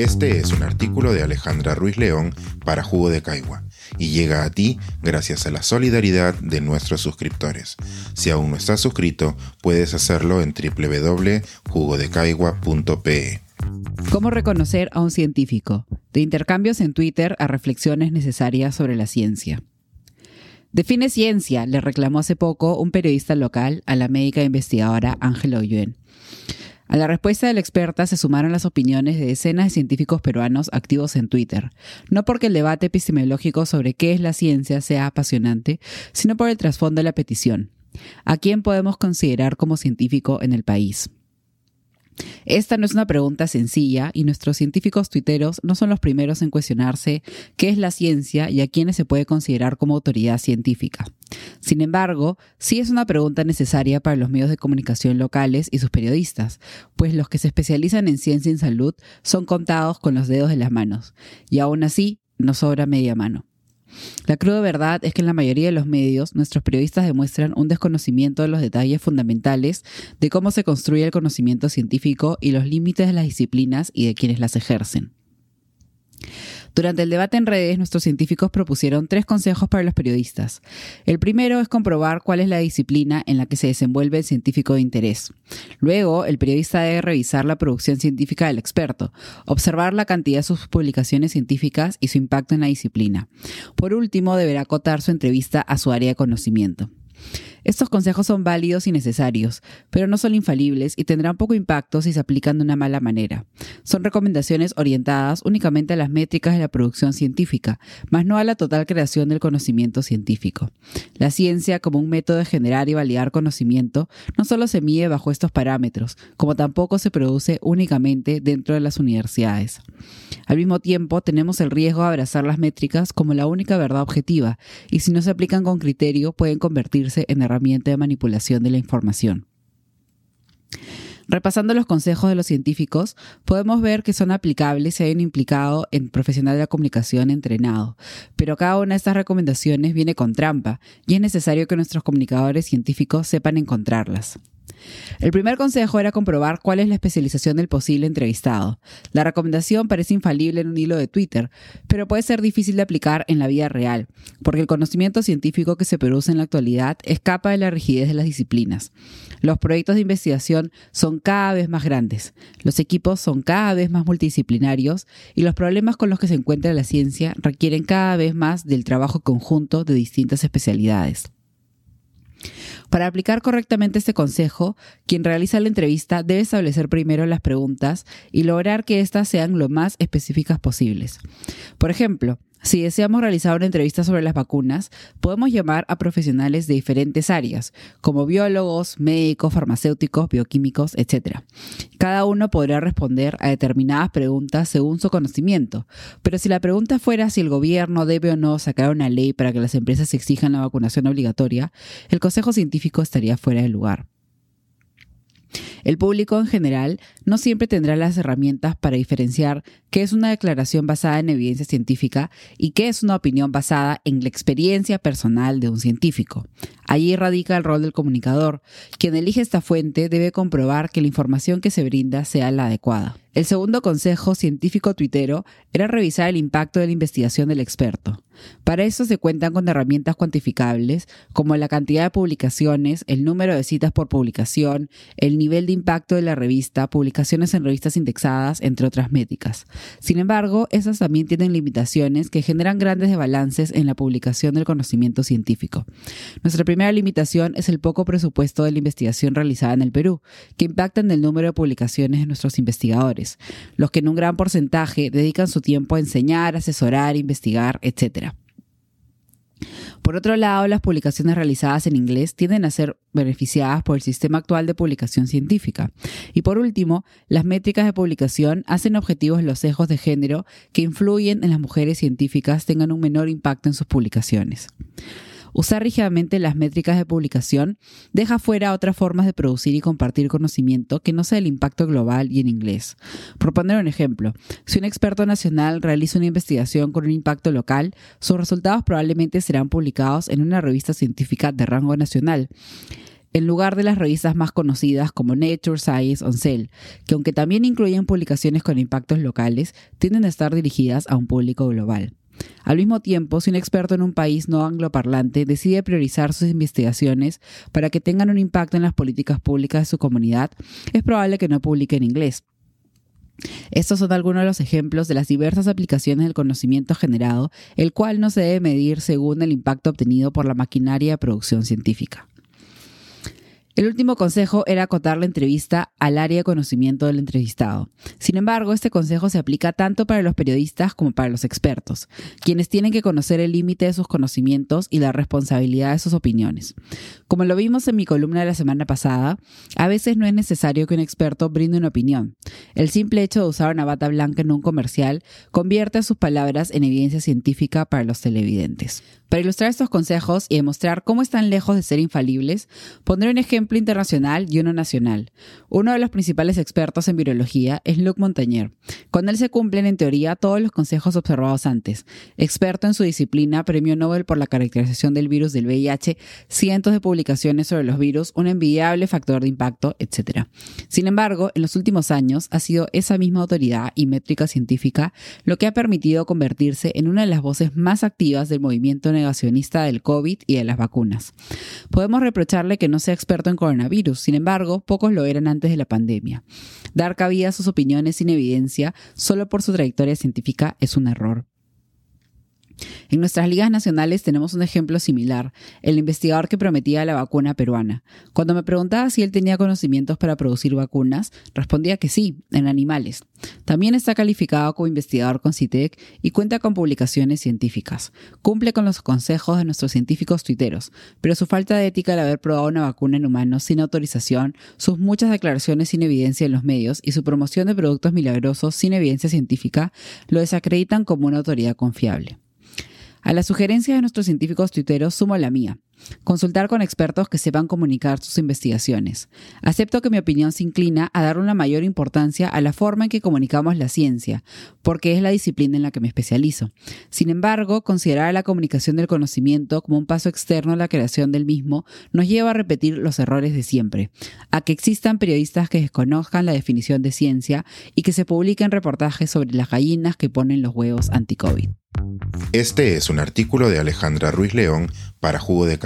Este es un artículo de Alejandra Ruiz León para Jugo de Caigua y llega a ti gracias a la solidaridad de nuestros suscriptores. Si aún no estás suscrito, puedes hacerlo en www.jugodecaigua.pe. ¿Cómo reconocer a un científico? De intercambios en Twitter a reflexiones necesarias sobre la ciencia. Define ciencia, le reclamó hace poco un periodista local a la médica investigadora Ángela Olluen. A la respuesta de la experta se sumaron las opiniones de decenas de científicos peruanos activos en Twitter, no porque el debate epistemológico sobre qué es la ciencia sea apasionante, sino por el trasfondo de la petición. ¿A quién podemos considerar como científico en el país? Esta no es una pregunta sencilla y nuestros científicos tuiteros no son los primeros en cuestionarse qué es la ciencia y a quiénes se puede considerar como autoridad científica. Sin embargo, sí es una pregunta necesaria para los medios de comunicación locales y sus periodistas, pues los que se especializan en ciencia y salud son contados con los dedos de las manos, y aún así nos sobra media mano. La cruda verdad es que en la mayoría de los medios nuestros periodistas demuestran un desconocimiento de los detalles fundamentales de cómo se construye el conocimiento científico y los límites de las disciplinas y de quienes las ejercen. Durante el debate en redes, nuestros científicos propusieron tres consejos para los periodistas. El primero es comprobar cuál es la disciplina en la que se desenvuelve el científico de interés. Luego, el periodista debe revisar la producción científica del experto, observar la cantidad de sus publicaciones científicas y su impacto en la disciplina. Por último, deberá acotar su entrevista a su área de conocimiento. Estos consejos son válidos y necesarios, pero no son infalibles y tendrán poco impacto si se aplican de una mala manera. Son recomendaciones orientadas únicamente a las métricas de la producción científica, más no a la total creación del conocimiento científico. La ciencia, como un método de generar y validar conocimiento, no solo se mide bajo estos parámetros, como tampoco se produce únicamente dentro de las universidades. Al mismo tiempo, tenemos el riesgo de abrazar las métricas como la única verdad objetiva, y si no se aplican con criterio, pueden convertirse en herramienta de manipulación de la información. Repasando los consejos de los científicos, podemos ver que son aplicables si hay un implicado en profesional de la comunicación entrenado, pero cada una de estas recomendaciones viene con trampa y es necesario que nuestros comunicadores científicos sepan encontrarlas. El primer consejo era comprobar cuál es la especialización del posible entrevistado. La recomendación parece infalible en un hilo de Twitter, pero puede ser difícil de aplicar en la vida real, porque el conocimiento científico que se produce en la actualidad escapa de la rigidez de las disciplinas. Los proyectos de investigación son cada vez más grandes, los equipos son cada vez más multidisciplinarios y los problemas con los que se encuentra la ciencia requieren cada vez más del trabajo conjunto de distintas especialidades. Para aplicar correctamente este consejo, quien realiza la entrevista debe establecer primero las preguntas y lograr que éstas sean lo más específicas posibles. Por ejemplo, si deseamos realizar una entrevista sobre las vacunas, podemos llamar a profesionales de diferentes áreas, como biólogos, médicos, farmacéuticos, bioquímicos, etc. Cada uno podrá responder a determinadas preguntas según su conocimiento, pero si la pregunta fuera si el gobierno debe o no sacar una ley para que las empresas exijan la vacunación obligatoria, el consejo científico estaría fuera de lugar. El público en general no siempre tendrá las herramientas para diferenciar qué es una declaración basada en evidencia científica y qué es una opinión basada en la experiencia personal de un científico. Allí radica el rol del comunicador. Quien elige esta fuente debe comprobar que la información que se brinda sea la adecuada. El segundo consejo científico tuitero era revisar el impacto de la investigación del experto. Para eso se cuentan con herramientas cuantificables como la cantidad de publicaciones, el número de citas por publicación, el nivel de impacto de la revista, publicaciones en revistas indexadas, entre otras métricas. Sin embargo, esas también tienen limitaciones que generan grandes desbalances en la publicación del conocimiento científico. Nuestra primera limitación es el poco presupuesto de la investigación realizada en el Perú, que impacta en el número de publicaciones de nuestros investigadores, los que en un gran porcentaje dedican su tiempo a enseñar, asesorar, investigar, etc. Por otro lado, las publicaciones realizadas en inglés tienden a ser beneficiadas por el sistema actual de publicación científica. Y por último, las métricas de publicación hacen objetivos los sesgos de género que influyen en las mujeres científicas tengan un menor impacto en sus publicaciones. Usar rígidamente las métricas de publicación deja fuera otras formas de producir y compartir conocimiento que no sea el impacto global y en inglés. Por poner un ejemplo, si un experto nacional realiza una investigación con un impacto local, sus resultados probablemente serán publicados en una revista científica de rango nacional. en lugar de las revistas más conocidas como Nature, Science o Cell, que aunque también incluyen publicaciones con impactos locales, tienden a estar dirigidas a un público global. Al mismo tiempo, si un experto en un país no angloparlante decide priorizar sus investigaciones para que tengan un impacto en las políticas públicas de su comunidad, es probable que no publique en inglés. Estos son algunos de los ejemplos de las diversas aplicaciones del conocimiento generado, el cual no se debe medir según el impacto obtenido por la maquinaria de producción científica. El último consejo era acotar la entrevista al área de conocimiento del entrevistado. Sin embargo, este consejo se aplica tanto para los periodistas como para los expertos, quienes tienen que conocer el límite de sus conocimientos y la responsabilidad de sus opiniones. Como lo vimos en mi columna de la semana pasada, a veces no es necesario que un experto brinde una opinión. El simple hecho de usar una bata blanca en un comercial convierte sus palabras en evidencia científica para los televidentes. Para ilustrar estos consejos y demostrar cómo están lejos de ser infalibles, pondré un ejemplo internacional y uno nacional. Uno de los principales expertos en virología es Luc Montagnier. Con él se cumplen en teoría todos los consejos observados antes. Experto en su disciplina, premio Nobel por la caracterización del virus del VIH, cientos de publicaciones sobre los virus, un envidiable factor de impacto, etc. Sin embargo, en los últimos años ha sido esa misma autoridad y métrica científica lo que ha permitido convertirse en una de las voces más activas del movimiento negacionista del COVID y de las vacunas. Podemos reprocharle que no sea experto coronavirus, sin embargo, pocos lo eran antes de la pandemia. Dar cabida a sus opiniones sin evidencia solo por su trayectoria científica es un error. En nuestras ligas nacionales tenemos un ejemplo similar, el investigador que prometía la vacuna peruana. Cuando me preguntaba si él tenía conocimientos para producir vacunas, respondía que sí, en animales. También está calificado como investigador con CITEC y cuenta con publicaciones científicas. Cumple con los consejos de nuestros científicos tuiteros, pero su falta de ética al haber probado una vacuna en humanos sin autorización, sus muchas declaraciones sin evidencia en los medios y su promoción de productos milagrosos sin evidencia científica lo desacreditan como una autoridad confiable. A la sugerencia de nuestros científicos tuiteros sumo la mía. Consultar con expertos que sepan comunicar sus investigaciones. Acepto que mi opinión se inclina a dar una mayor importancia a la forma en que comunicamos la ciencia, porque es la disciplina en la que me especializo. Sin embargo, considerar la comunicación del conocimiento como un paso externo a la creación del mismo nos lleva a repetir los errores de siempre, a que existan periodistas que desconozcan la definición de ciencia y que se publiquen reportajes sobre las gallinas que ponen los huevos anti-COVID. Este es un artículo de Alejandra Ruiz León para Jugo de